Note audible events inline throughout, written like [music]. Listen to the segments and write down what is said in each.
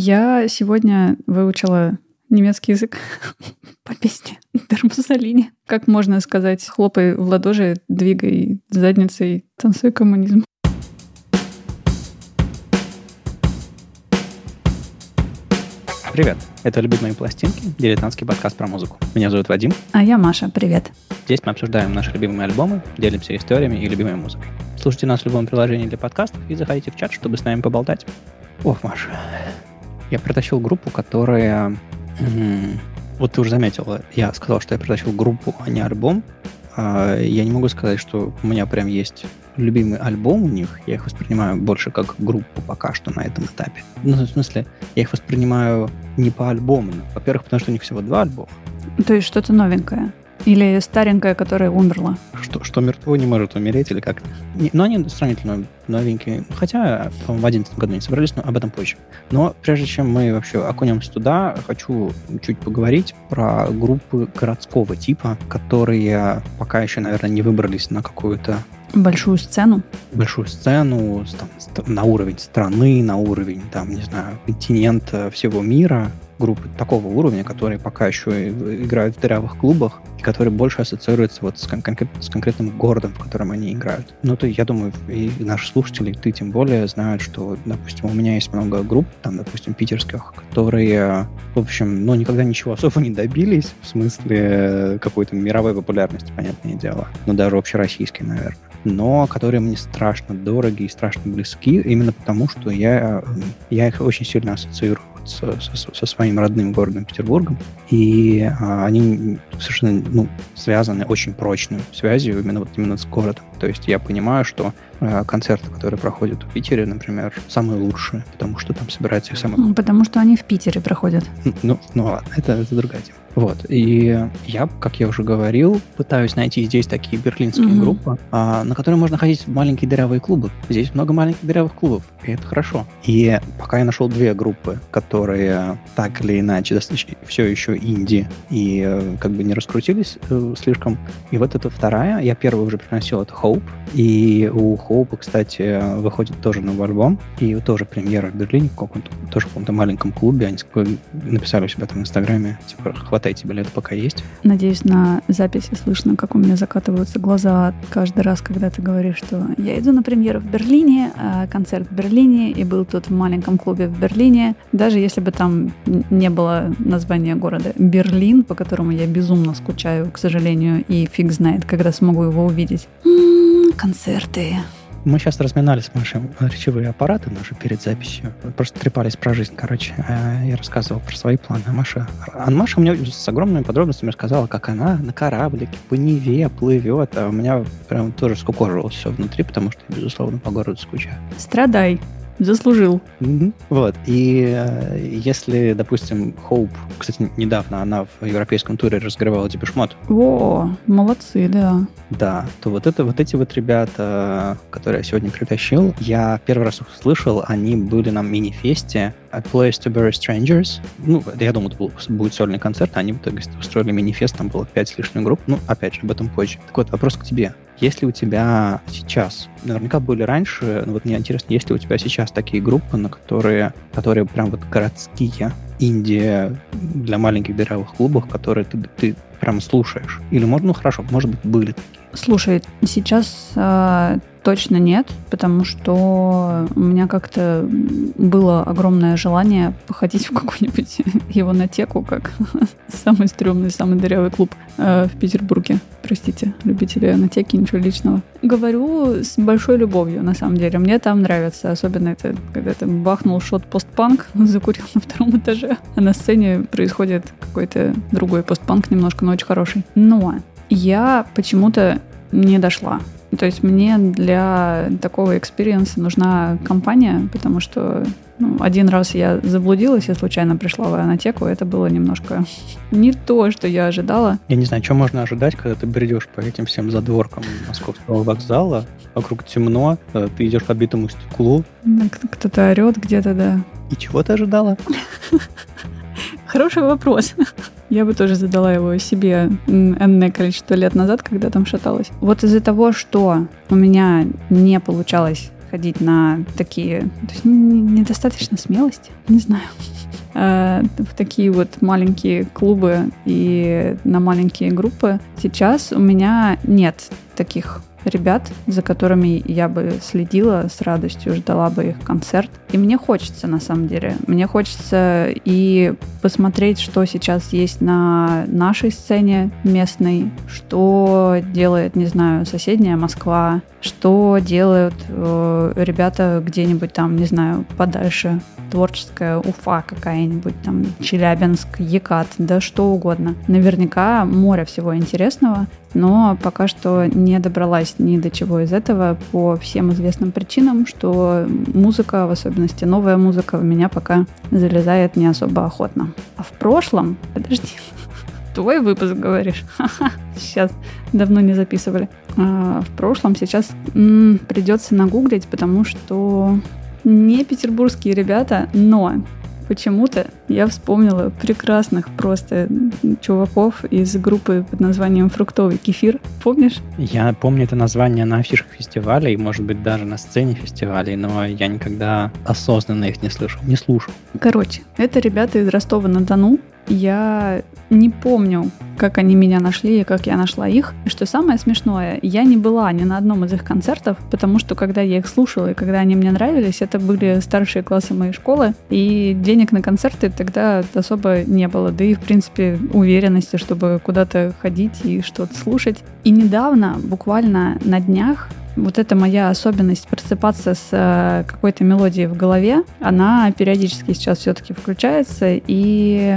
Я сегодня выучила немецкий язык [laughs] по песне Дермусалини. Как можно сказать, хлопай в ладоши, двигай задницей, танцуй коммунизм. Привет, это «Любимые пластинки», дилетантский подкаст про музыку. Меня зовут Вадим. А я Маша, привет. Здесь мы обсуждаем наши любимые альбомы, делимся историями и любимой музыкой. Слушайте нас в любом приложении для подкастов и заходите в чат, чтобы с нами поболтать. Ох, Маша, я притащил группу, которая... Вот ты уже заметила, я сказал, что я притащил группу, а не альбом. А, я не могу сказать, что у меня прям есть любимый альбом у них. Я их воспринимаю больше как группу пока что на этом этапе. Ну, в смысле, я их воспринимаю не по альбомам. Во-первых, потому что у них всего два альбома. То есть что-то новенькое? Или старенькая, которая умерла? Что, что мертво не может умереть или как? Не, но они сравнительно новенькие. Хотя, в 2011 году не собрались, но об этом позже. Но прежде чем мы вообще окунемся туда, хочу чуть поговорить про группы городского типа, которые пока еще, наверное, не выбрались на какую-то Большую сцену? Большую сцену там, на уровень страны, на уровень, там, не знаю, континента, всего мира группы такого уровня, которые пока еще играют в дырявых клубах, и которые больше ассоциируются вот с, кон- с конкретным городом, в котором они играют. Ну, то я думаю, и наши слушатели, ты тем более знают, что, допустим, у меня есть много групп, там, допустим, питерских, которые, в общем, ну, никогда ничего особо не добились, в смысле какой-то мировой популярности, понятное дело, но даже общероссийской, наверное но которые мне страшно дороги и страшно близки, именно потому, что я, я их очень сильно ассоциирую со, со, со своим родным городом Петербургом, и а, они совершенно ну, связаны очень прочной связью именно вот именно с городом. То есть я понимаю, что а, концерты, которые проходят в Питере, например, самые лучшие, потому что там собирается их самых... Потому что они в Питере проходят. Ну, ну ладно, это, это другая тема. Вот. И я, как я уже говорил, пытаюсь найти здесь такие берлинские mm-hmm. группы, а, на которые можно ходить в маленькие дырявые клубы. Здесь много маленьких дырявых клубов, и это хорошо. И пока я нашел две группы, которые так или иначе достаточно все еще инди и э, как бы не раскрутились э, слишком. И вот эта вторая, я первую уже приносил, это Hope. И у Hope, кстати, выходит тоже новый альбом. И тоже премьера в Берлине, в каком-то, тоже в каком-то маленьком клубе. Они написали у себя там в Инстаграме, типа, хватает хватайте билеты, пока есть. Надеюсь, на записи слышно, как у меня закатываются глаза каждый раз, когда ты говоришь, что я иду на премьеру в Берлине, а концерт в Берлине, и был тут в маленьком клубе в Берлине. Даже если бы там не было названия города Берлин, по которому я безумно скучаю, к сожалению, и фиг знает, когда смогу его увидеть. М-м, концерты. Мы сейчас разминали с Машей речевые аппараты наши перед записью. Просто трепались про жизнь, короче. А я рассказывал про свои планы. А Маша... А Маша мне с огромными подробностями рассказала, как она на кораблике по Неве плывет. А у меня прям тоже скукожилось все внутри, потому что безусловно, по городу скучаю. Страдай. Заслужил. Mm-hmm. Вот. И э, если, допустим, Хоуп, кстати, недавно она в европейском туре разгревала Депешмот. О, молодцы, да. Да, то вот это вот эти вот ребята, которые я сегодня притащил, я первый раз их слышал, они были на мини-фесте A Place to Bury Strangers. Ну, я думал, это будет сольный концерт, они в итоге устроили мини-фест, там было пять с лишним групп. Ну, опять же, об этом позже. Так вот, вопрос к тебе. Если у тебя сейчас, наверняка были раньше, но вот мне интересно, есть ли у тебя сейчас такие группы, на которые, которые прям вот городские, Индия для маленьких дырявых клубов, которые ты, ты прям слушаешь? Или, может, ну хорошо, может быть, были такие. Слушай, сейчас э, точно нет, потому что у меня как-то было огромное желание походить в какую-нибудь [laughs] иванотеку, как [laughs] самый стрёмный, самый дырявый клуб э, в Петербурге. Простите, любители иванотеки, ничего личного. Говорю с большой любовью, на самом деле. Мне там нравится, особенно это, когда ты бахнул шот постпанк, [laughs] закурил на втором этаже, а на сцене происходит какой-то другой постпанк, немножко, но очень хороший. Но я почему-то не дошла. То есть мне для такого experience а нужна компания, потому что ну, один раз я заблудилась и случайно пришла в энотеку. Это было немножко не то, что я ожидала. Я не знаю, что можно ожидать, когда ты бредешь по этим всем задворкам московского вокзала. Вокруг темно, э, ты идешь по битому стеклу. Кто-то орет где-то, да. И чего ты ожидала? Хороший вопрос. Я бы тоже задала его себе энное количество лет назад, когда там шаталась. Вот из-за того, что у меня не получалось ходить на такие... То есть недостаточно смелости, не знаю э, [laughs] в такие вот маленькие клубы и на маленькие группы. Сейчас у меня нет таких ребят, за которыми я бы следила с радостью, ждала бы их концерт. И мне хочется, на самом деле. Мне хочется и посмотреть, что сейчас есть на нашей сцене местной, что делает, не знаю, соседняя Москва, что делают э, ребята где-нибудь там, не знаю, подальше, творческая Уфа какая-нибудь, там, Челябинск, Екат, да что угодно. Наверняка море всего интересного, но пока что не добралась ни до чего из этого по всем известным причинам, что музыка, в особенности новая музыка, в меня пока залезает не особо охотно. А в прошлом, [laughs] подожди, твой выпуск говоришь? [laughs] Сейчас давно не записывали. А в прошлом сейчас придется нагуглить, потому что не петербургские ребята, но почему-то я вспомнила прекрасных просто чуваков из группы под названием «Фруктовый кефир». Помнишь? Я помню это название на афишах фестивалей, может быть, даже на сцене фестивалей, но я никогда осознанно их не слышал, не слушал. Короче, это ребята из Ростова-на-Дону, я не помню, как они меня нашли и как я нашла их. И что самое смешное, я не была ни на одном из их концертов, потому что когда я их слушала и когда они мне нравились, это были старшие классы моей школы, и денег на концерты тогда особо не было. Да и, в принципе, уверенности, чтобы куда-то ходить и что-то слушать. И недавно, буквально на днях, вот эта моя особенность просыпаться с э, какой-то мелодией в голове, она периодически сейчас все-таки включается, и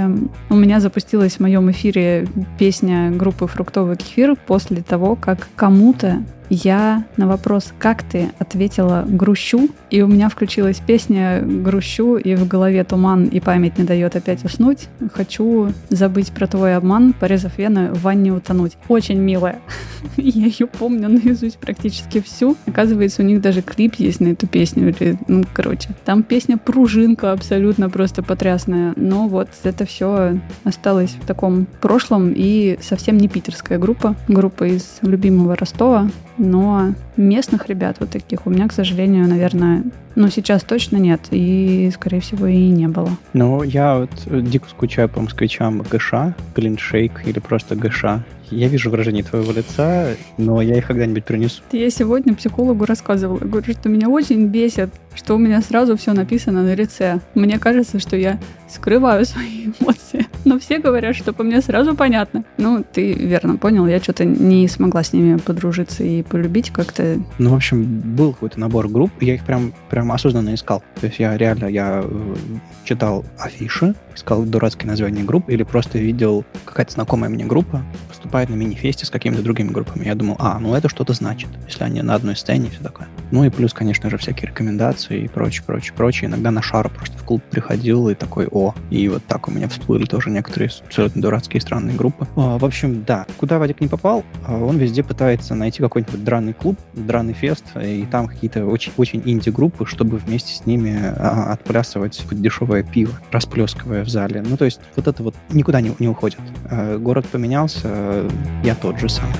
у меня запустилась в моем эфире песня группы «Фруктовый кефир» после того, как кому-то я на вопрос «Как ты?» ответила «Грущу», и у меня включилась песня «Грущу», и в голове туман, и память не дает опять уснуть. Хочу забыть про твой обман, порезав вены, в ванне утонуть. Очень милая. [laughs] Я ее помню наизусть практически всю. Оказывается, у них даже клип есть на эту песню. Ну, короче, там песня «Пружинка» абсолютно просто потрясная. Но вот это все осталось в таком прошлом, и совсем не питерская группа. Группа из любимого Ростова но местных ребят вот таких у меня, к сожалению, наверное, ну, сейчас точно нет, и, скорее всего, и не было. Ну, я вот дико скучаю по москвичам ГШ, Глиншейк или просто ГШ. Я вижу выражение твоего лица, но я их когда-нибудь принесу. Я сегодня психологу рассказывала. Говорю, что меня очень бесит, что у меня сразу все написано на лице. Мне кажется, что я скрываю свои [laughs] эмоции. Но все говорят, что по мне сразу понятно. Ну, ты верно понял, я что-то не смогла с ними подружиться и полюбить как-то. Ну, в общем, был какой-то набор групп, я их прям, прям осознанно искал. То есть я реально, я э, читал афиши, искал дурацкие названия групп или просто видел какая-то знакомая мне группа выступает на мини-фесте с какими-то другими группами. Я думал, а, ну это что-то значит, если они на одной сцене и все такое. Ну и плюс, конечно же, всякие рекомендации и прочее, прочее, прочее. Иногда на шару просто в клуб приходил и такой, о, и вот так у меня всплыли тоже некоторые абсолютно дурацкие странные группы. А, в общем, да, куда Вадик не попал, а, он везде пытается найти какой-нибудь драный клуб, драный фест, и там какие-то очень, очень инди-группы, чтобы вместе с ними а, отплясывать дешевое пиво, расплескивая в зале. Ну, то есть вот это вот никуда не, не уходит. Город поменялся, я тот же самый.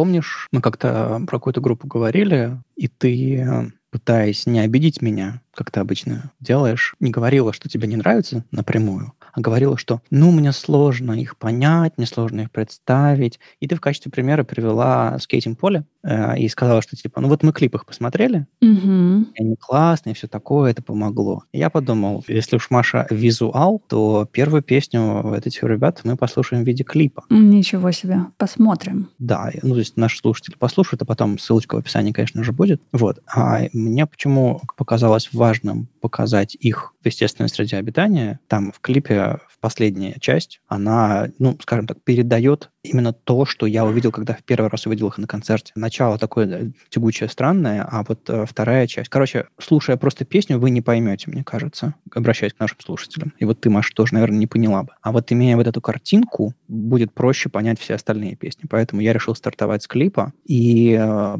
Помнишь, мы как-то про какую-то группу говорили, и ты, пытаясь не обидеть меня, как ты обычно делаешь, не говорила, что тебе не нравится напрямую, а говорила, что ну, мне сложно их понять, мне сложно их представить. И ты в качестве примера привела скейтинг-поле э, и сказала, что типа, ну вот мы клип их посмотрели, угу. они классные, все такое, это помогло. И я подумал, если уж Маша визуал, то первую песню этих ребят мы послушаем в виде клипа. Ничего себе, посмотрим. Да, ну то есть наши слушатели послушают, а потом ссылочка в описании, конечно же, будет. Вот. А мне почему показалось важным показать их в естественной среде обитания. Там в клипе в последняя часть, она, ну, скажем так, передает именно то, что я увидел, когда в первый раз увидел их на концерте. Начало такое тягучее, странное, а вот э, вторая часть. Короче, слушая просто песню, вы не поймете, мне кажется, обращаясь к нашим слушателям. И вот ты, Маша, тоже, наверное, не поняла бы. А вот имея вот эту картинку, будет проще понять все остальные песни. Поэтому я решил стартовать с клипа. И, э,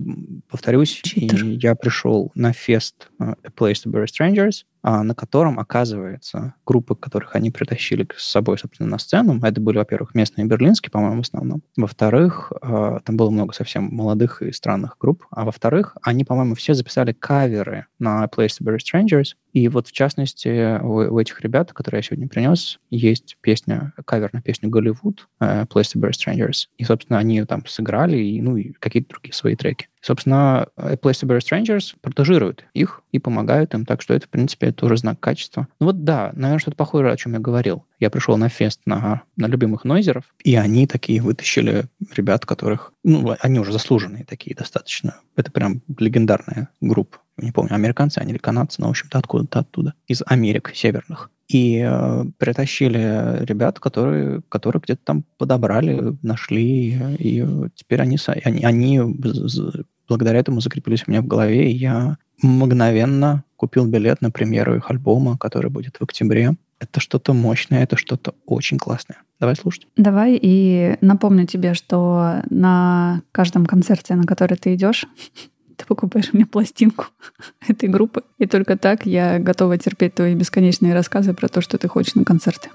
повторюсь, и я пришел на фест э, A Place to Bury Strangers, на котором, оказывается, группы, которых они притащили с собой, собственно, на сцену, это были, во-первых, местные берлинские, по-моему, в основном. Во-вторых, а, там было много совсем молодых и странных групп. А во-вторых, они, по-моему, все записали каверы на Place to Bury Strangers, и вот, в частности, у, у этих ребят, которые я сегодня принес, есть песня, кавер на песню «Голливуд», uh, «Place to Bury Strangers». И, собственно, они там сыграли, и, ну, и какие-то другие свои треки. Собственно, A Place to Bury Strangers протежирует их и помогают им, так что это, в принципе, тоже знак качества. Ну вот да, наверное, что-то похожее, о чем я говорил. Я пришел на фест на, на любимых нойзеров, и они такие вытащили ребят, которых... Ну, они уже заслуженные такие достаточно. Это прям легендарная группа не помню, американцы они или канадцы, но, в общем-то, откуда-то оттуда, из Америк северных. И э, притащили ребят, которые, которые где-то там подобрали, нашли, и теперь они, они, они благодаря этому закрепились у меня в голове, и я мгновенно купил билет на премьеру их альбома, который будет в октябре. Это что-то мощное, это что-то очень классное. Давай слушать. Давай и напомню тебе, что на каждом концерте, на который ты идешь, [laughs] ты покупаешь мне пластинку [laughs] этой группы. И только так я готова терпеть твои бесконечные рассказы про то, что ты хочешь на концерты.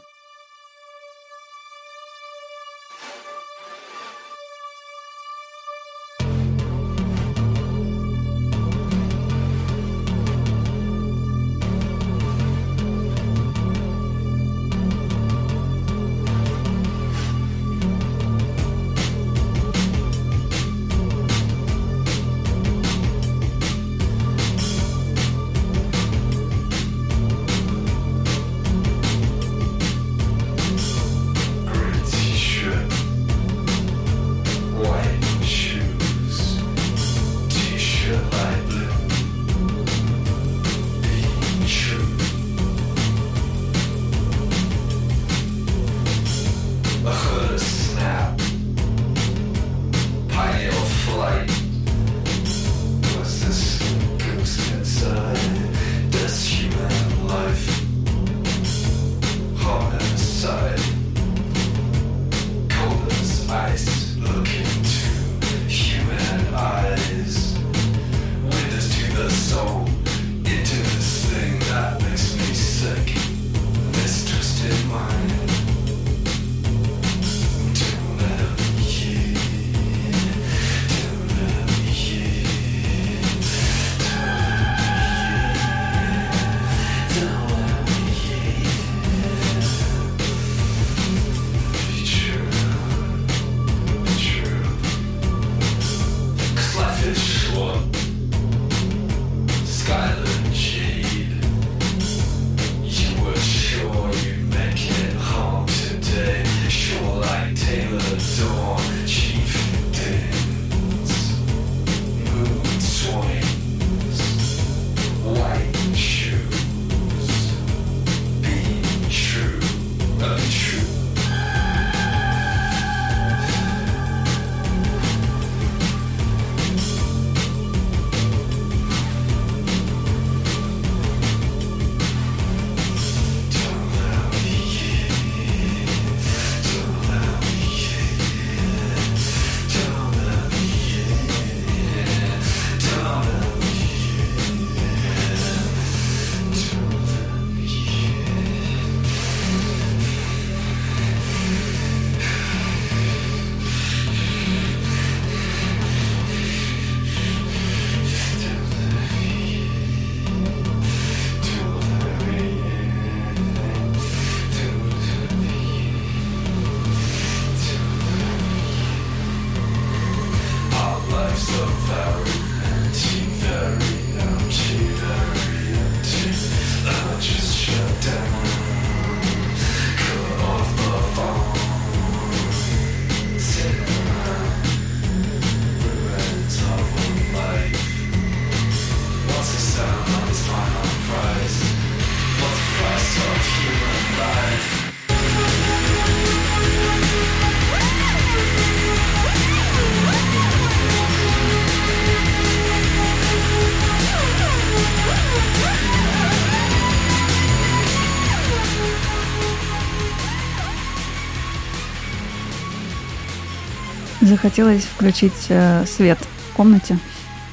Захотелось включить э, свет в комнате.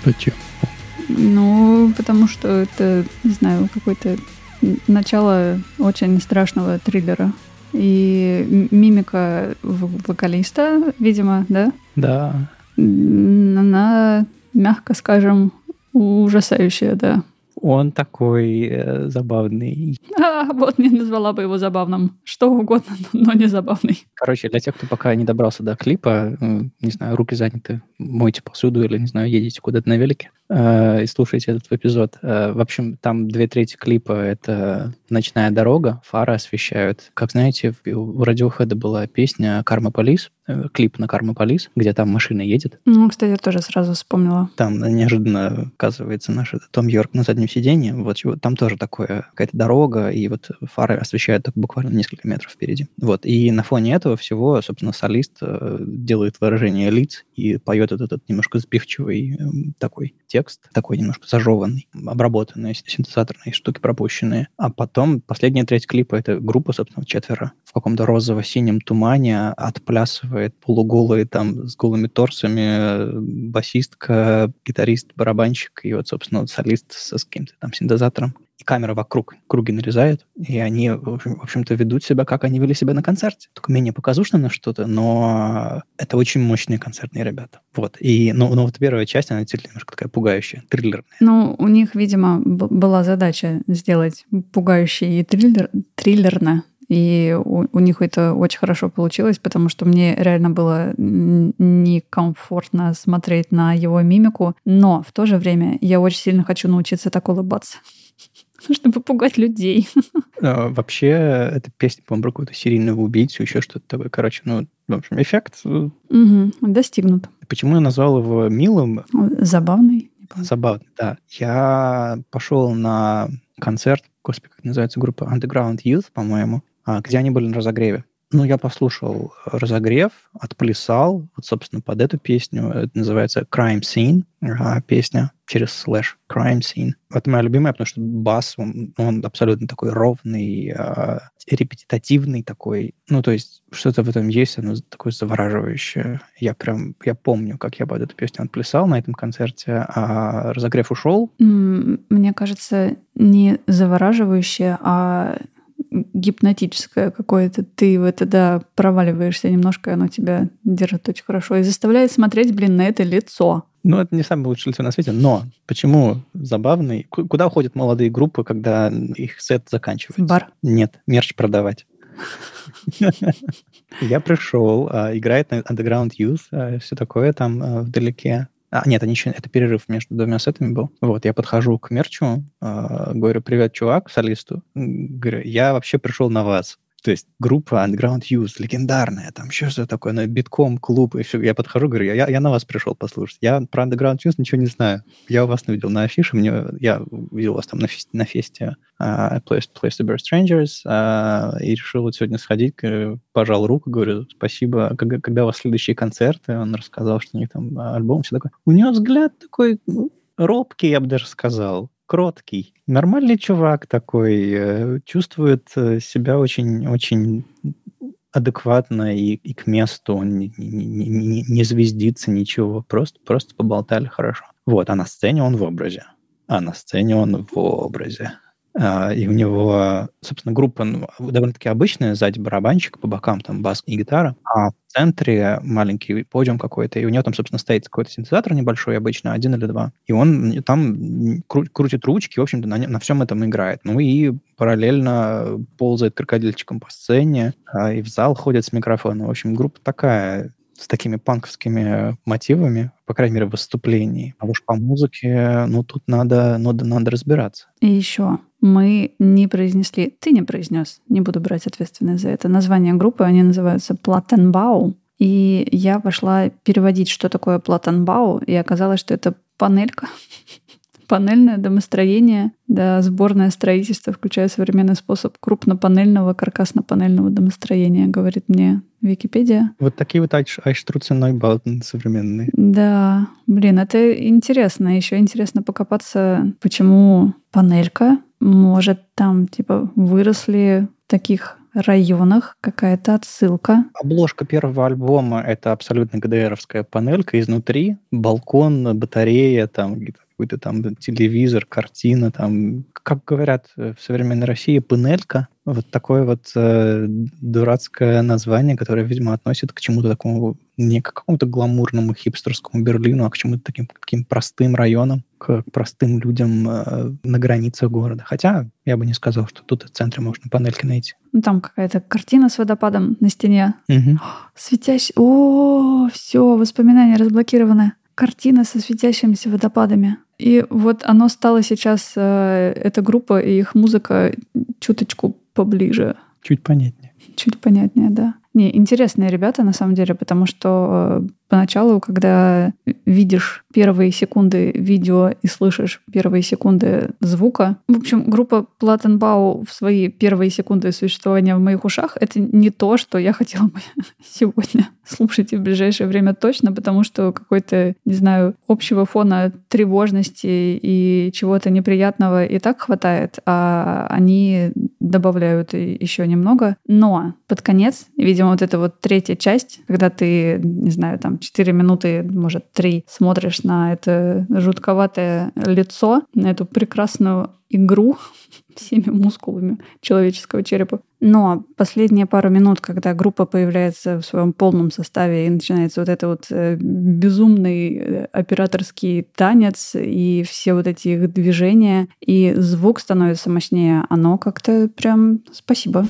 Почему? Ну, потому что это, не знаю, какой-то начало очень страшного триллера. И мимика вокалиста, видимо, да? Да. Она, мягко скажем, ужасающая, да. Он такой э, забавный. [laughs] А, вот не назвала бы его забавным. Что угодно, но не забавный. Короче, для тех, кто пока не добрался до клипа, не знаю, руки заняты, мойте посуду или, не знаю, едете куда-то на велике, э, и слушайте этот эпизод. Э, в общем, там две трети клипа — это ночная дорога, фары освещают. Как знаете, у Radiohead была песня «Карма Полис», э, клип на «Карма Полис», где там машина едет. Ну, кстати, я тоже сразу вспомнила. Там неожиданно оказывается наш Том Йорк на заднем сиденье. Вот там тоже такое, какая-то дорога, и вот фары освещают так буквально несколько метров впереди. Вот. И на фоне этого всего, собственно, солист делает выражение лиц и поет этот, этот немножко сбивчивый эм, такой текст, такой немножко зажеванный, обработанные синтезаторные штуки пропущенные. А потом последняя треть клипа — это группа, собственно, четверо в каком-то розово-синем тумане отплясывает полуголые там с голыми торсами э, басистка, гитарист, барабанщик и вот, собственно, солист со с каким-то там синтезатором и камера вокруг круги нарезает, и они, в общем-то, ведут себя, как они вели себя на концерте. Только менее показушно на что-то, но это очень мощные концертные ребята. Вот. И, ну, ну вот первая часть, она действительно немножко такая пугающая, триллерная. Ну, у них, видимо, была задача сделать пугающий и триллер, триллерно. И у, у них это очень хорошо получилось, потому что мне реально было некомфортно смотреть на его мимику. Но в то же время я очень сильно хочу научиться так улыбаться. Чтобы пугать людей. А, вообще, эта песня, по-моему, про какого-то серийного убийцу, еще что-то такое. Короче, ну, в общем, эффект... Угу, достигнут. Почему я назвал его милым? Забавный. Забавный, да. Я пошел на концерт, господи, как называется группа Underground Youth, по-моему, а, где они были на разогреве. Ну, я послушал разогрев, отплясал, вот, собственно, под эту песню. Это называется Crime Scene, песня через слэш Crime Scene. Это моя любимая, потому что бас, он, он абсолютно такой ровный, э, репетитативный такой. Ну, то есть что-то в этом есть, оно такое завораживающее. Я прям, я помню, как я под эту песню отплясал на этом концерте, а разогрев ушел. Мне кажется, не завораживающее, а гипнотическое какое-то. Ты в это, да, проваливаешься немножко, оно тебя держит очень хорошо и заставляет смотреть, блин, на это лицо. Ну, это не самое лучшее лицо на свете, но почему забавный? Куда уходят молодые группы, когда их сет заканчивается? Бар? Нет, мерч продавать. [laughs] Я пришел, а, играет на Underground Youth, а, все такое там а, вдалеке. А, нет, они еще, это перерыв между двумя сетами был. Вот, я подхожу к мерчу, э, говорю, привет, чувак, солисту. Говорю, я вообще пришел на вас. То есть группа Underground Youth, легендарная, там еще что такое, на битком, клуб, и все. Я подхожу, говорю, я, я на вас пришел послушать. Я про Underground Youth ничего не знаю. Я у вас увидел на афише, мне, я увидел вас там на фесте, на фесте uh, Place, Place to Bear Strangers, uh, и решил вот сегодня сходить, говорю, пожал руку, говорю, спасибо. Когда, когда у вас следующие концерты, он рассказал, что у них там альбом, все такое. У него взгляд такой ну, робкий, я бы даже сказал кроткий, нормальный чувак такой, э, чувствует э, себя очень-очень адекватно и, и к месту, он не, не, не, не звездится, ничего, просто, просто поболтали хорошо. Вот, а на сцене он в образе. А на сцене он в образе. А, и у него, собственно, группа ну, довольно-таки обычная, сзади барабанщик, по бокам там бас и гитара, а в центре маленький подиум какой-то, и у него там, собственно, стоит какой-то синтезатор небольшой, обычно один или два, и он там кру- крутит ручки, в общем-то, на, на всем этом играет. Ну и параллельно ползает крокодильчиком по сцене, а, и в зал ходит с микрофоном. В общем, группа такая с такими панковскими мотивами, по крайней мере, в выступлении. А уж по музыке, ну, тут надо, надо, надо разбираться. И еще мы не произнесли, ты не произнес, не буду брать ответственность за это. Название группы, они называются Платенбау. И я пошла переводить, что такое Платенбау, и оказалось, что это панелька [laughs] панельное домостроение, да, сборное строительство, включая современный способ крупнопанельного, каркасно-панельного домостроения, говорит мне Википедия. Вот такие вот Айштруцен Нойбаутен современные. Да, блин, это интересно. Еще интересно покопаться, почему панелька может там, типа, выросли таких районах какая-то отсылка. Обложка первого альбома — это абсолютно ГДРовская панелька. Изнутри балкон, батарея, там какой-то там телевизор, картина, там, как говорят в современной России, панелька, вот такое вот э, дурацкое название, которое, видимо, относит к чему-то такому, не к какому-то гламурному хипстерскому Берлину, а к чему-то таким, таким простым районам, к простым людям э, на границах города. Хотя я бы не сказал, что тут в центре можно панельки найти. Ну, там какая-то картина с водопадом на стене. Угу. Светящий. О, все, воспоминания разблокированы. Картина со светящимися водопадами. И вот оно стало сейчас, э, эта группа и их музыка чуточку поближе. Чуть понятнее. Чуть понятнее, да. Не, интересные ребята, на самом деле, потому что э, поначалу, когда видишь первые секунды видео и слышишь первые секунды звука. В общем, группа Платтенбау в свои первые секунды существования в моих ушах — это не то, что я хотела бы [laughs] сегодня слушать и в ближайшее время точно, потому что какой-то, не знаю, общего фона тревожности и чего-то неприятного и так хватает, а они добавляют еще немного. Но под конец, видимо, вот эта вот третья часть, когда ты, не знаю, там 4 минуты, может, 3 смотришь на это жутковатое лицо, на эту прекрасную игру [laughs] всеми мускулами человеческого черепа. Но последние пару минут, когда группа появляется в своем полном составе и начинается вот это вот э, безумный э, операторский танец и все вот эти их движения, и звук становится мощнее, оно как-то прям спасибо.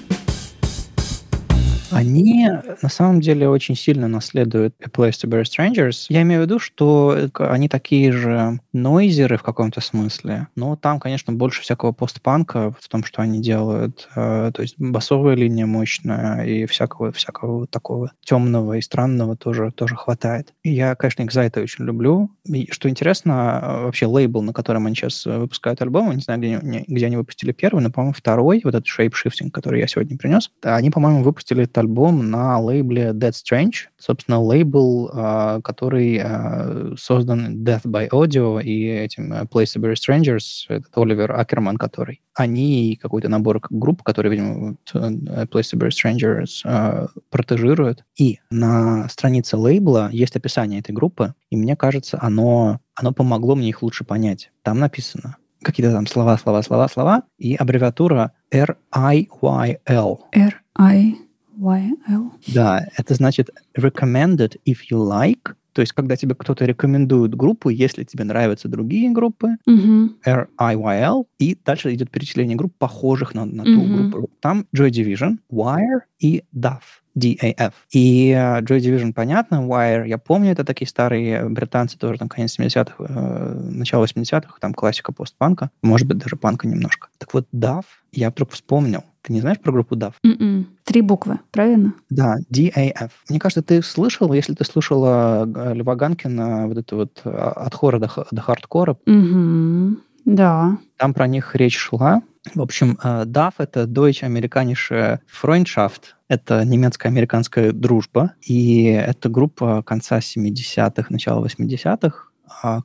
Они на самом деле очень сильно наследуют A Place to Bury Strangers. Я имею в виду, что они такие же нойзеры в каком-то смысле, но там, конечно, больше всякого постпанка в том, что они делают. Э, то есть басовая линия мощная и всякого, всякого такого темного и странного тоже, тоже хватает. Я, конечно, их за это очень люблю. И, что интересно, э, вообще лейбл, на котором они сейчас выпускают альбомы, не знаю, где, где они выпустили первый, но, по-моему, второй, вот этот Shape Shifting, который я сегодня принес, они, по-моему, выпустили это альбом на лейбле Dead Strange. Собственно, лейбл, а, который а, создан Death by Audio и этим э, Place to Bury Strangers, этот Оливер Акерман, который. Они и какой-то набор групп, которые, видимо, э, Place to Bury Strangers а, протежируют. И на странице лейбла есть описание этой группы, и мне кажется, оно, оно помогло мне их лучше понять. Там написано какие-то там слова, слова, слова, слова, и аббревиатура R-I-Y-L. R-I... YL. Да, это значит recommended if you like. То есть, когда тебе кто-то рекомендует группу, если тебе нравятся другие группы, mm-hmm. R-I-Y-L, и дальше идет перечисление групп, похожих на, на mm-hmm. ту группу. Там Joy Division, Wire и DAF. DAF. И uh, Joy Division понятно, Wire, я помню, это такие старые британцы, тоже там конец 70-х, э, начало 80-х, там классика постпанка, может быть, даже панка немножко. Так вот, DAF, я вдруг вспомнил, не знаешь про группу DAF? Mm-mm. М-м. Три буквы, правильно? Да, DAF. Мне кажется, ты слышал, если ты слушала э, Льва Ганкина, вот это вот э, от хора до, до хардкора. Угу. Да. Там про них речь шла. В общем, DAF — это Deutsche Amerikanische Freundschaft. Это немецко-американская дружба. И это группа конца 70-х, начала 80-х, а,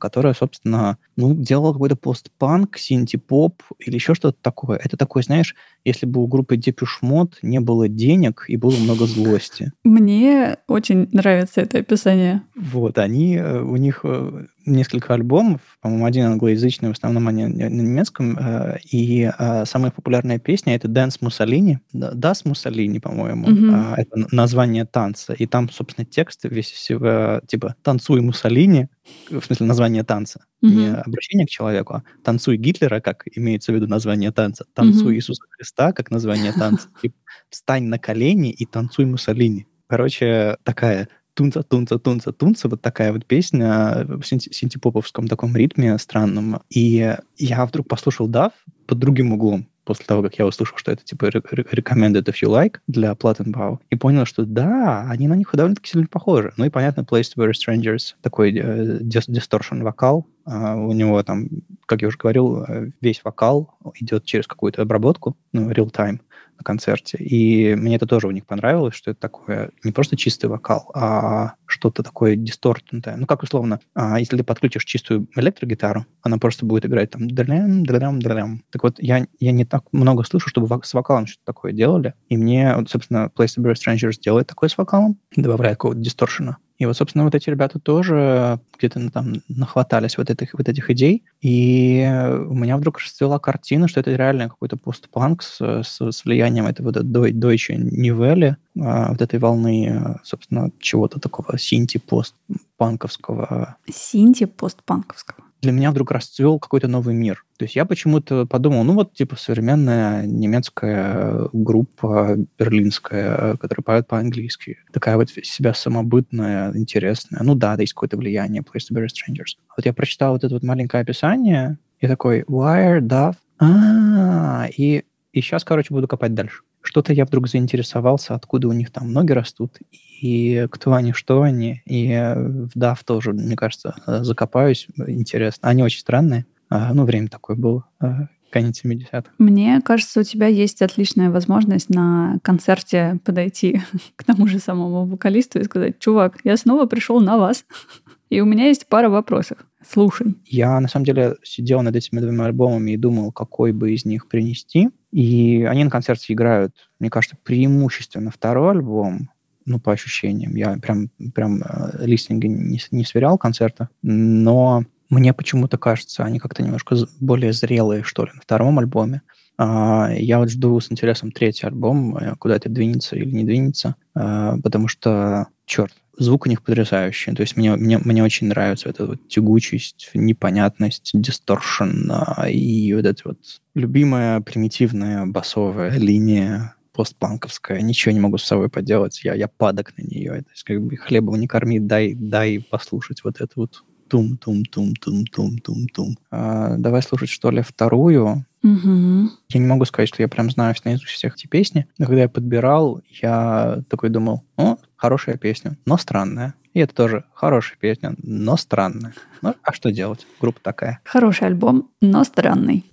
которая, собственно, ну, делала какой-то постпанк, синти-поп или еще что-то такое. Это такое, знаешь, если бы у группы Mode не было денег и было много злости. Мне очень нравится это описание. Вот, они, э, у них э, несколько альбомов, по-моему, один англоязычный, в основном они на немецком, э, и самая популярная песня — это «Dance Mussolini», «Das Mussolini», по-моему, mm-hmm. это название танца, и там, собственно, текст весь всего, типа «Танцуй Муссолини», в смысле название танца, mm-hmm. не обращение к человеку, а «Танцуй Гитлера», как имеется в виду название танца, «Танцуй mm-hmm. Иисуса Христа», как название танца, [laughs] типа «Встань на колени и танцуй Муссолини». Короче, такая тунца, тунца, тунца, тунца, вот такая вот песня в синтепоповском таком ритме странном. И я вдруг послушал Дав под другим углом после того, как я услышал, что это типа recommended if you like для Plattenbau, и понял, что да, они на них довольно-таки сильно похожи. Ну и, понятно, Place to Where Strangers, такой э, вокал, Uh, у него там, как я уже говорил, э, весь вокал идет через какую-то обработку, ну, real-time на концерте. И мне это тоже у них понравилось, что это такое не просто чистый вокал, а что-то такое дистортнутое. Ну, как условно, а, если ты подключишь чистую электрогитару, она просто будет играть там дрям, дрям, дрям. Так вот, я, я не так много слышу, чтобы с вокалом что-то такое делали. И мне, вот, собственно, Place to Be Strangers делает такое с вокалом, добавляет какого-то дисторшена. И вот, собственно, вот эти ребята тоже где-то там нахватались вот этих, вот этих идей, и у меня вдруг расцвела картина, что это реально какой-то постпанк с, с, с влиянием этого вот Deutsche Nivelle, а, вот этой волны, собственно, чего-то такого синти-постпанковского. Синти-постпанковского для меня вдруг расцвел какой-то новый мир. То есть я почему-то подумал, ну вот типа современная немецкая группа берлинская, которая поет по-английски. Такая вот себя самобытная, интересная. Ну да, да есть какое-то влияние Place to Bury Strangers. Вот я прочитал вот это вот маленькое описание и такой Wire, Duff, а, и, и сейчас, короче, буду копать дальше. Что-то я вдруг заинтересовался, откуда у них там ноги растут, и кто они, что они. И в DAF тоже, мне кажется, э, закопаюсь. Интересно. Они очень странные. А, ну, время такое было э, конец 70-х. Мне кажется, у тебя есть отличная возможность на концерте подойти [laughs] к тому же самому вокалисту и сказать, чувак, я снова пришел на вас, [laughs] и у меня есть пара вопросов. Слушай. Я, на самом деле, сидел над этими двумя альбомами и думал, какой бы из них принести. И они на концерте играют, мне кажется, преимущественно второй альбом, ну, по ощущениям. Я прям, прям э, листинги не, не сверял концерта, но мне почему-то кажется, они как-то немножко более зрелые, что ли, на втором альбоме. А, я вот жду с интересом третий альбом, э, куда это двинется или не двинется, а, потому что, черт, звук у них потрясающий. То есть мне, мне, мне очень нравится эта вот тягучесть, непонятность, дисторшн и вот эта вот любимая примитивная басовая линия постпанковская, ничего не могу с собой поделать, я, я падок на нее. То есть как бы хлебом не корми, дай, дай послушать вот это вот тум-тум-тум-тум-тум-тум-тум. А, давай слушать, что ли, вторую. Угу. Я не могу сказать, что я прям знаю наизусть всех эти песни, но когда я подбирал, я такой думал, о, хорошая песня, но странная. И это тоже хорошая песня, но странная. Ну, а что делать? Группа такая. Хороший альбом, но странный.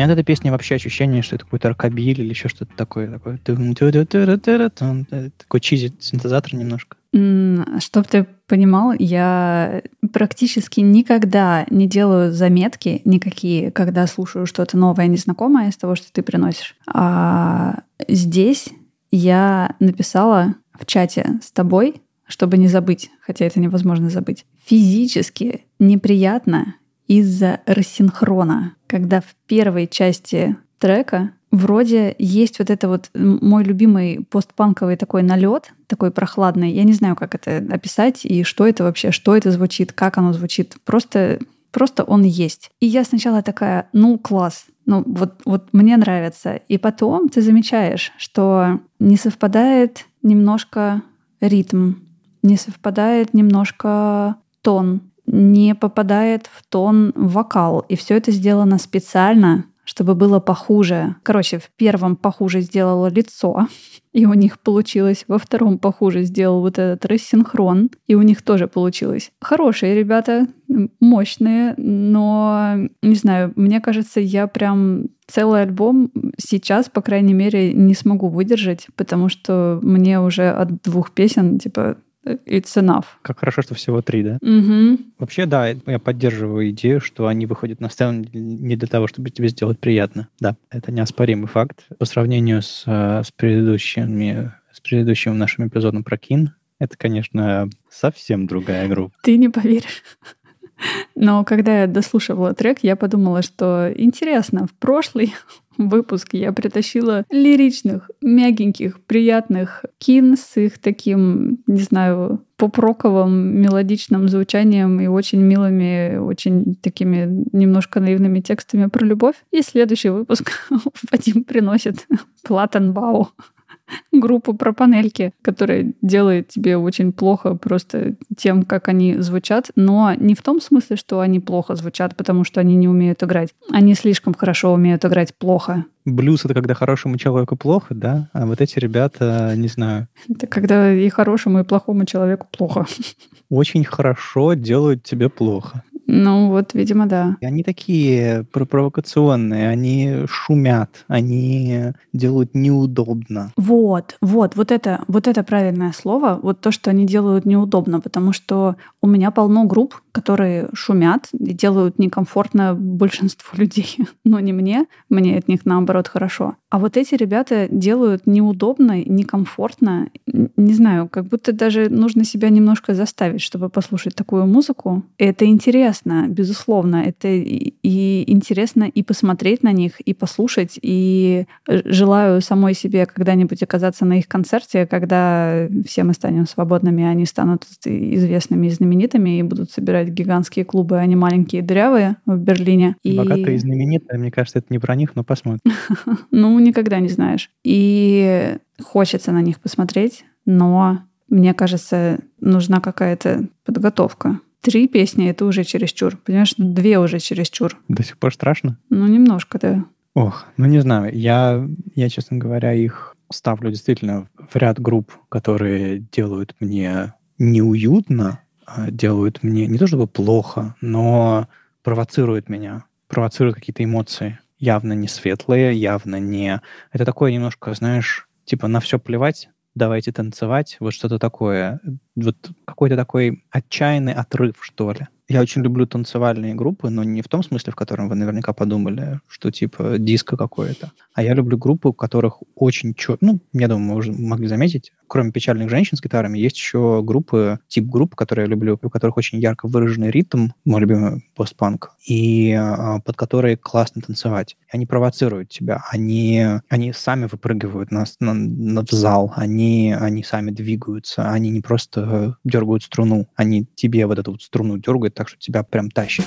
Меня от этой песни вообще ощущение, что это какой-то рокобиль или еще что-то такое. Такой, такой чизи синтезатор немножко. Чтоб ты понимал, я практически никогда не делаю заметки никакие, когда слушаю что-то новое, незнакомое из того, что ты приносишь. А здесь я написала в чате с тобой, чтобы не забыть, хотя это невозможно забыть. Физически неприятно из-за рассинхрона, когда в первой части трека вроде есть вот это вот мой любимый постпанковый такой налет, такой прохладный. Я не знаю, как это описать и что это вообще, что это звучит, как оно звучит. Просто, просто он есть. И я сначала такая, ну класс, ну вот, вот мне нравится. И потом ты замечаешь, что не совпадает немножко ритм, не совпадает немножко тон, не попадает в тон вокал. И все это сделано специально, чтобы было похуже. Короче, в первом похуже сделала лицо, [laughs] и у них получилось. Во втором похуже сделал вот этот рассинхрон, и у них тоже получилось. Хорошие ребята, мощные, но, не знаю, мне кажется, я прям целый альбом сейчас, по крайней мере, не смогу выдержать, потому что мне уже от двух песен, типа, it's enough. Как хорошо, что всего три, да? Угу. Вообще, да, я поддерживаю идею, что они выходят на сцену не для того, чтобы тебе сделать приятно. Да, это неоспоримый факт. По сравнению с, э, с предыдущими с предыдущим нашим эпизодом про Кин, это, конечно, совсем другая группа. Ты не поверишь. [laughs] Но когда я дослушивала трек, я подумала, что интересно, в прошлый выпуск я притащила лиричных, мягеньких, приятных кин с их таким, не знаю, поп-роковым мелодичным звучанием и очень милыми, очень такими немножко наивными текстами про любовь. И следующий выпуск [laughs] Вадим приносит [laughs] Платенбау группу про панельки, которая делает тебе очень плохо просто тем, как они звучат, но не в том смысле, что они плохо звучат, потому что они не умеют играть. Они слишком хорошо умеют играть плохо. Блюз — это когда хорошему человеку плохо, да? А вот эти ребята, не знаю... Это когда и хорошему, и плохому человеку плохо. Очень хорошо делают тебе плохо. Ну вот, видимо, да. Они такие провокационные, они шумят, они делают неудобно. Вот, вот, вот это, вот это правильное слово, вот то, что они делают неудобно, потому что у меня полно групп, которые шумят и делают некомфортно большинству [laughs] людей, но не мне, мне от них наоборот хорошо. А вот эти ребята делают неудобно, некомфортно, не знаю, как будто даже нужно себя немножко заставить, чтобы послушать такую музыку. И это интересно интересно, безусловно. Это и интересно и посмотреть на них, и послушать. И желаю самой себе когда-нибудь оказаться на их концерте, когда все мы станем свободными, они станут известными и знаменитыми, и будут собирать гигантские клубы, а не маленькие дырявые в Берлине. И... Богатые и знаменитые, мне кажется, это не про них, но посмотрим. [laughs] Ну, никогда не знаешь. И хочется на них посмотреть, но мне кажется, нужна какая-то подготовка три песни — это уже чересчур. Понимаешь, две уже чересчур. До сих пор страшно? Ну, немножко, да. Ох, ну не знаю. Я, я, честно говоря, их ставлю действительно в ряд групп, которые делают мне неуютно, а делают мне не то чтобы плохо, но провоцируют меня, провоцируют какие-то эмоции. Явно не светлые, явно не... Это такое немножко, знаешь, типа на все плевать, давайте танцевать, вот что-то такое. Вот какой-то такой отчаянный отрыв, что ли. Я очень люблю танцевальные группы, но не в том смысле, в котором вы наверняка подумали, что типа диско какое-то. А я люблю группы, у которых очень четко, ну, я думаю, мы уже могли заметить, кроме печальных женщин с гитарами, есть еще группы, тип групп, которые я люблю, у которых очень ярко выраженный ритм, мой любимый постпанк, и а, под которые классно танцевать. Они провоцируют тебя, они, они сами выпрыгивают на, на, на в зал, они, они сами двигаются, они не просто дергают струну, они тебе вот эту вот струну дергают, так что тебя прям тащит.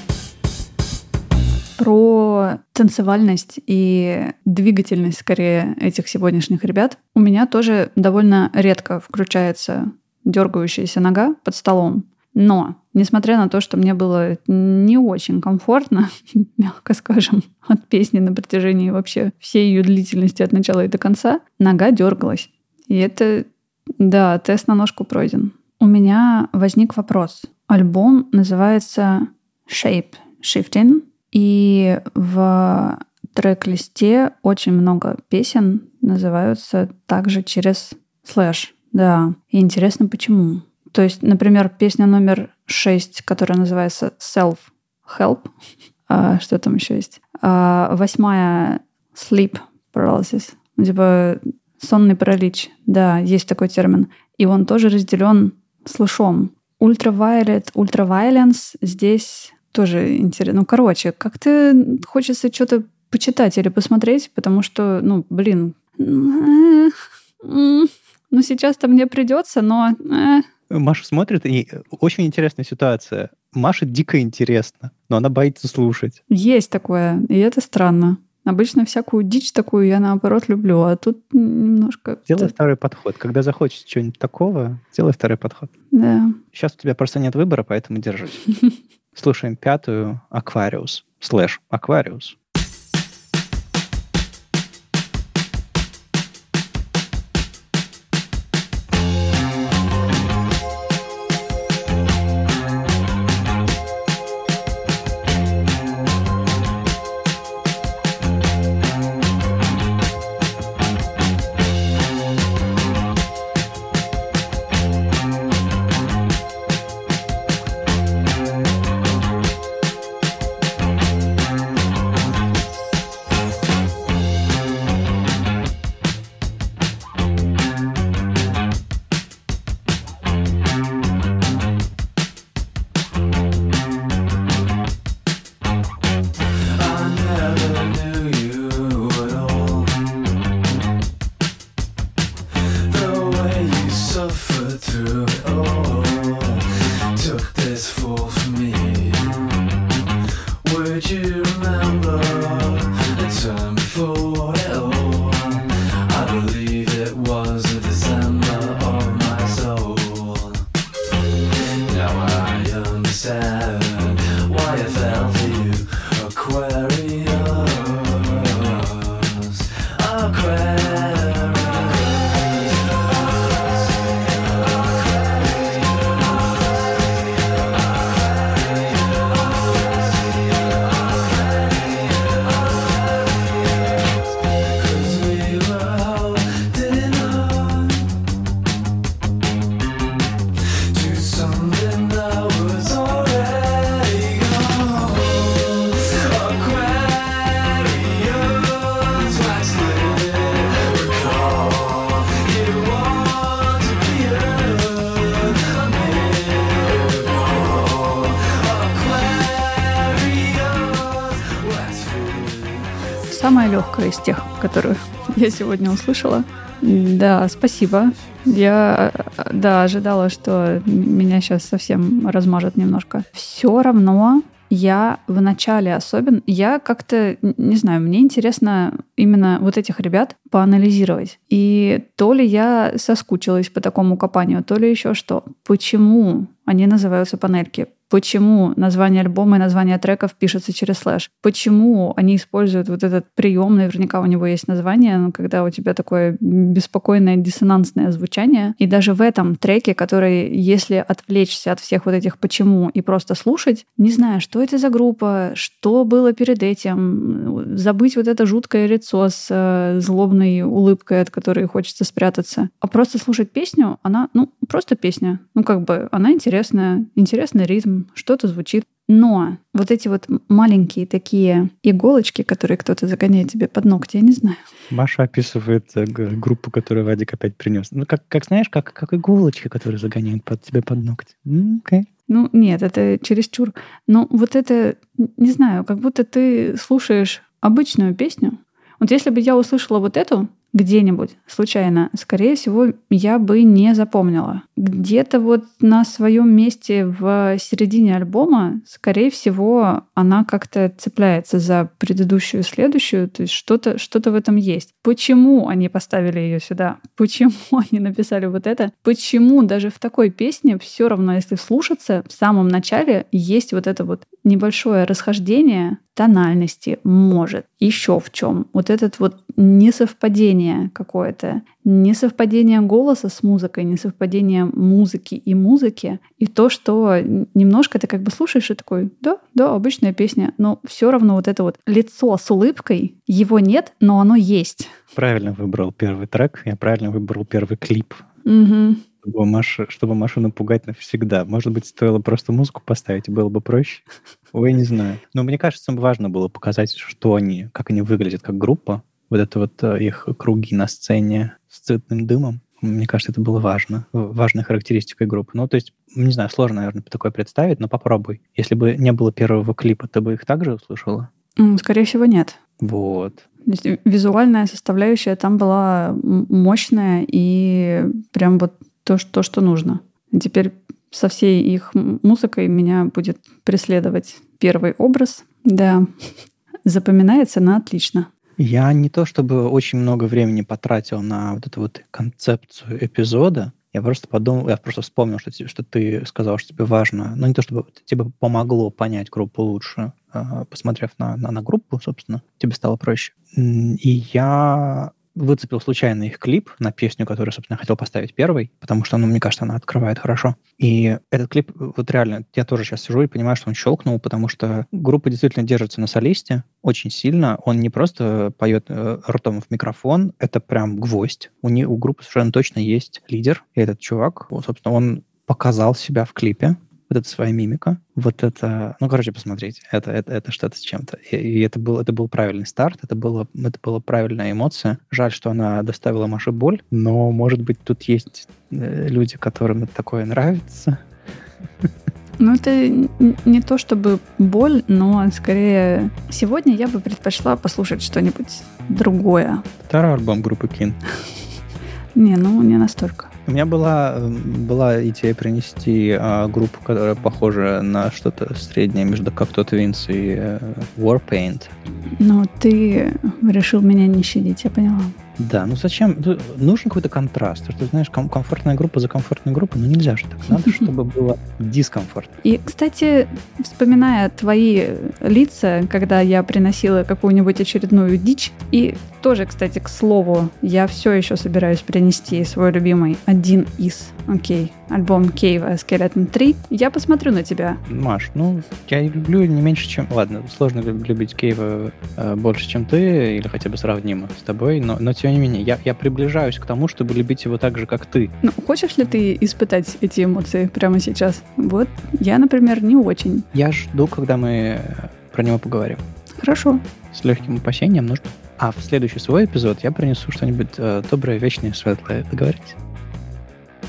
Про танцевальность и двигательность, скорее, этих сегодняшних ребят. У меня тоже довольно редко включается дергающаяся нога под столом. Но, несмотря на то, что мне было не очень комфортно, [laughs] мягко скажем, от песни на протяжении вообще всей ее длительности от начала и до конца, нога дергалась. И это, да, тест на ножку пройден. У меня возник вопрос. Альбом называется Shape Shifting, и в трек-листе очень много песен называются также через слэш. Да, и интересно, почему. То есть, например, песня номер 6, которая называется Self Help, [laughs] а, что там еще есть? А, восьмая Sleep Paralysis, ну, типа сонный паралич. Да, есть такой термин. И он тоже разделен слэшом. Ultraviolet, ultraviolence здесь тоже интересно. Ну, короче, как-то хочется что-то почитать или посмотреть, потому что, ну, блин, ну, сейчас-то мне придется, но... Э. Маша смотрит, и очень интересная ситуация. Маша дико интересно, но она боится слушать. Есть такое, и это странно. Обычно всякую дичь такую я, наоборот, люблю, а тут немножко... Сделай второй подход. Когда захочешь чего-нибудь такого, сделай второй подход. Да. Сейчас у тебя просто нет выбора, поэтому держись. [laughs] Слушаем пятую «Аквариус» слэш «Аквариус». Самая легкая из тех, которую [laughs] я сегодня услышала. Да, спасибо. Я, да, ожидала, что меня сейчас совсем размажет немножко. Все равно я в начале особенно, я как-то, не знаю, мне интересно именно вот этих ребят поанализировать. И то ли я соскучилась по такому копанию, то ли еще что. Почему они называются панельки? Почему название альбома и название треков пишется через слэш, почему они используют вот этот прием, наверняка у него есть название, когда у тебя такое беспокойное диссонансное звучание. И даже в этом треке, который, если отвлечься от всех вот этих почему и просто слушать, не знаю, что это за группа, что было перед этим, забыть вот это жуткое лицо с э, злобной улыбкой, от которой хочется спрятаться, а просто слушать песню, она, ну, просто песня. Ну, как бы, она интересная, интересный ритм, что-то звучит. Но вот эти вот маленькие такие иголочки, которые кто-то загоняет тебе под ногти, я не знаю. Маша описывает э, группу, которую Вадик опять принес. Ну, как, как знаешь, как, как иголочки, которые загоняют под тебе под ногти. Okay. Ну, нет, это чересчур. Но вот это, не знаю, как будто ты слушаешь обычную песню. Вот если бы я услышала вот эту, где-нибудь случайно, скорее всего, я бы не запомнила. Где-то вот на своем месте в середине альбома, скорее всего, она как-то цепляется за предыдущую и следующую, то есть что-то что в этом есть. Почему они поставили ее сюда? Почему [laughs] они написали вот это? Почему даже в такой песне все равно, если слушаться, в самом начале есть вот это вот небольшое расхождение тональности, может, еще в чем. Вот этот вот несовпадение какое-то, несовпадение голоса с музыкой, несовпадение музыки и музыки, и то, что немножко ты как бы слушаешь и такой, да, да, обычная песня, но все равно вот это вот лицо с улыбкой, его нет, но оно есть. Правильно выбрал первый трек, я правильно выбрал первый клип. Угу чтобы, Машу, чтобы Машу напугать навсегда. Может быть, стоило просто музыку поставить, и было бы проще. Ой, не знаю. Но мне кажется, важно было показать, что они, как они выглядят как группа. Вот это вот э, их круги на сцене с цветным дымом. Мне кажется, это было важно. Важной характеристикой группы. Ну, то есть, не знаю, сложно, наверное, такое представить, но попробуй. Если бы не было первого клипа, ты бы их также услышала? Скорее всего, нет. Вот. Визуальная составляющая там была мощная и прям вот то, что, что нужно. И теперь со всей их музыкой меня будет преследовать первый образ. Да, запоминается на отлично. Я не то чтобы очень много времени потратил на вот эту вот концепцию эпизода, я просто подумал, я просто вспомнил, что, что ты сказал, что тебе важно, ну не то чтобы тебе помогло понять группу лучше, а, посмотрев на, на, на группу, собственно, тебе стало проще. И я выцепил случайно их клип на песню, которую, собственно, хотел поставить первой, потому что, ну, мне кажется, она открывает хорошо. И этот клип, вот реально, я тоже сейчас сижу и понимаю, что он щелкнул, потому что группа действительно держится на солисте очень сильно. Он не просто поет э, ртом в микрофон, это прям гвоздь. У, не, у группы совершенно точно есть лидер, и этот чувак, собственно, он показал себя в клипе, вот эта своя мимика, вот это, ну, короче, посмотрите, это, это, это что-то с чем-то. И, и это, был, это был правильный старт, это, было, это была правильная эмоция. Жаль, что она доставила Маше боль, но, может быть, тут есть э, люди, которым это такое нравится. Ну, это не то чтобы боль, но скорее сегодня я бы предпочла послушать что-нибудь другое. Второй альбом группы Кин. [laughs] Не, ну не настолько. У меня была, была идея принести а, группу, которая похожа на что-то среднее между Cacto Twins и э, Warpaint. Но ты решил меня не щадить, я поняла. Да, ну зачем? Ну, нужен какой-то контраст. Ты знаешь, ком- комфортная группа за комфортной группой, ну нельзя же так. [laughs] Надо, чтобы было дискомфорт. И, кстати, вспоминая твои лица, когда я приносила какую-нибудь очередную дичь, и тоже, кстати, к слову, я все еще собираюсь принести свой любимый один из, окей, альбом Cave Skeleton 3. Я посмотрю на тебя. Маш, ну, я люблю не меньше, чем... Ладно, сложно любить Кейва э, больше, чем ты, или хотя бы сравнимо с тобой, но, но тем не менее, я, я приближаюсь к тому, чтобы любить его так же, как ты. Ну, хочешь ли ты испытать эти эмоции прямо сейчас? Вот, я, например, не очень. Я жду, когда мы про него поговорим. Хорошо. С легким опасением нужно. А в следующий свой эпизод я принесу что-нибудь э, доброе, вечное, светлое. Договорились?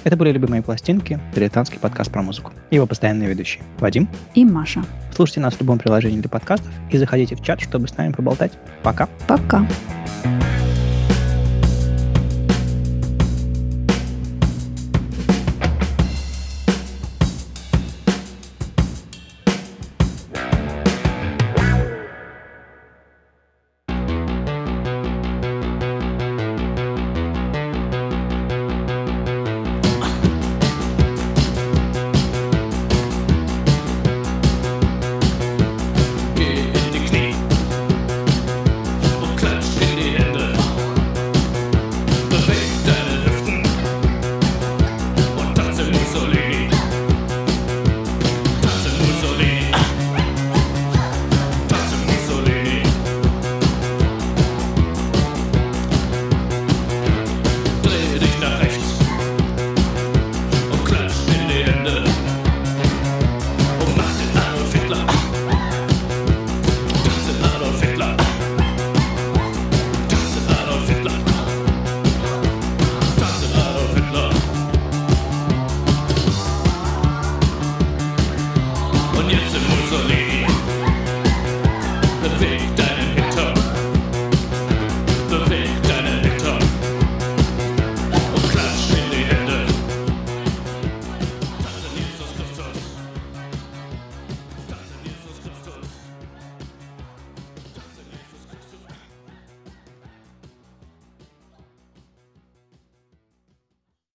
Это были «Любимые пластинки», дилетантский подкаст про музыку. Его постоянные ведущие Вадим и Маша. Слушайте нас в любом приложении для подкастов и заходите в чат, чтобы с нами поболтать. Пока. Пока. Пока.